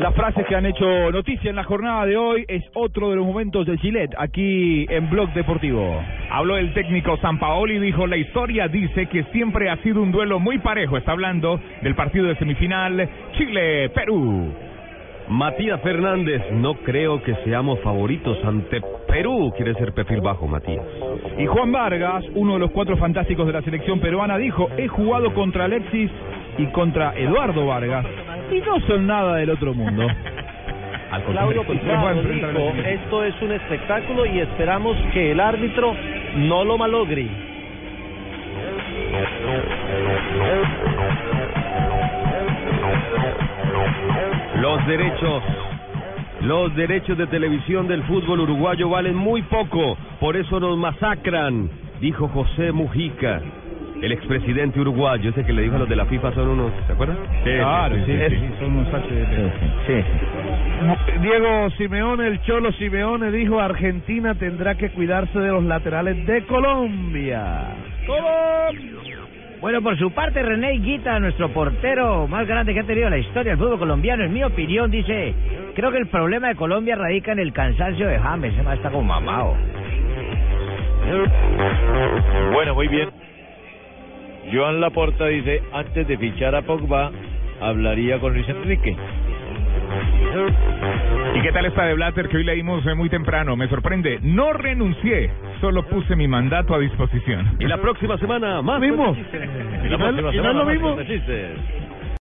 Las frases que han hecho noticia en la jornada de hoy es otro de los momentos de Gillette aquí en Blog Deportivo. Habló el técnico Sampaoli y dijo, la historia dice que siempre ha sido un duelo muy parejo. Está hablando del partido de semifinal Chile-Perú. Matías Fernández, no creo que seamos favoritos ante Perú. Quiere ser perfil bajo, Matías. Y Juan Vargas, uno de los cuatro fantásticos de la selección peruana, dijo, he jugado contra Alexis y contra Eduardo Vargas y no son nada del otro mundo. Claudio Pizarro dijo, esto es un espectáculo y esperamos que el árbitro no lo malogre. Los derechos, los derechos de televisión del fútbol uruguayo valen muy poco, por eso nos masacran, dijo José Mujica. El expresidente uruguayo, ese que le dijo a los de la FIFA son unos, ¿se acuerdan? Claro, sí, sí, sí, son unos HDP. Diego Simeone, el Cholo Simeone dijo Argentina tendrá que cuidarse de los laterales de Colombia. Bueno, por su parte, René Higuita, nuestro portero más grande que ha tenido la historia del fútbol colombiano, en mi opinión, dice, creo que el problema de Colombia radica en el cansancio de James, ese más está como mamado. Bueno, muy bien. Joan Laporta dice, antes de fichar a Pogba, hablaría con Luis Enrique. ¿Y qué tal está de Blatter que hoy leímos eh, muy temprano? Me sorprende. No renuncié, solo puse mi mandato a disposición. Y la próxima semana, más Mismo. chistes. Y la ¿Y no- próxima y no es semana lo más.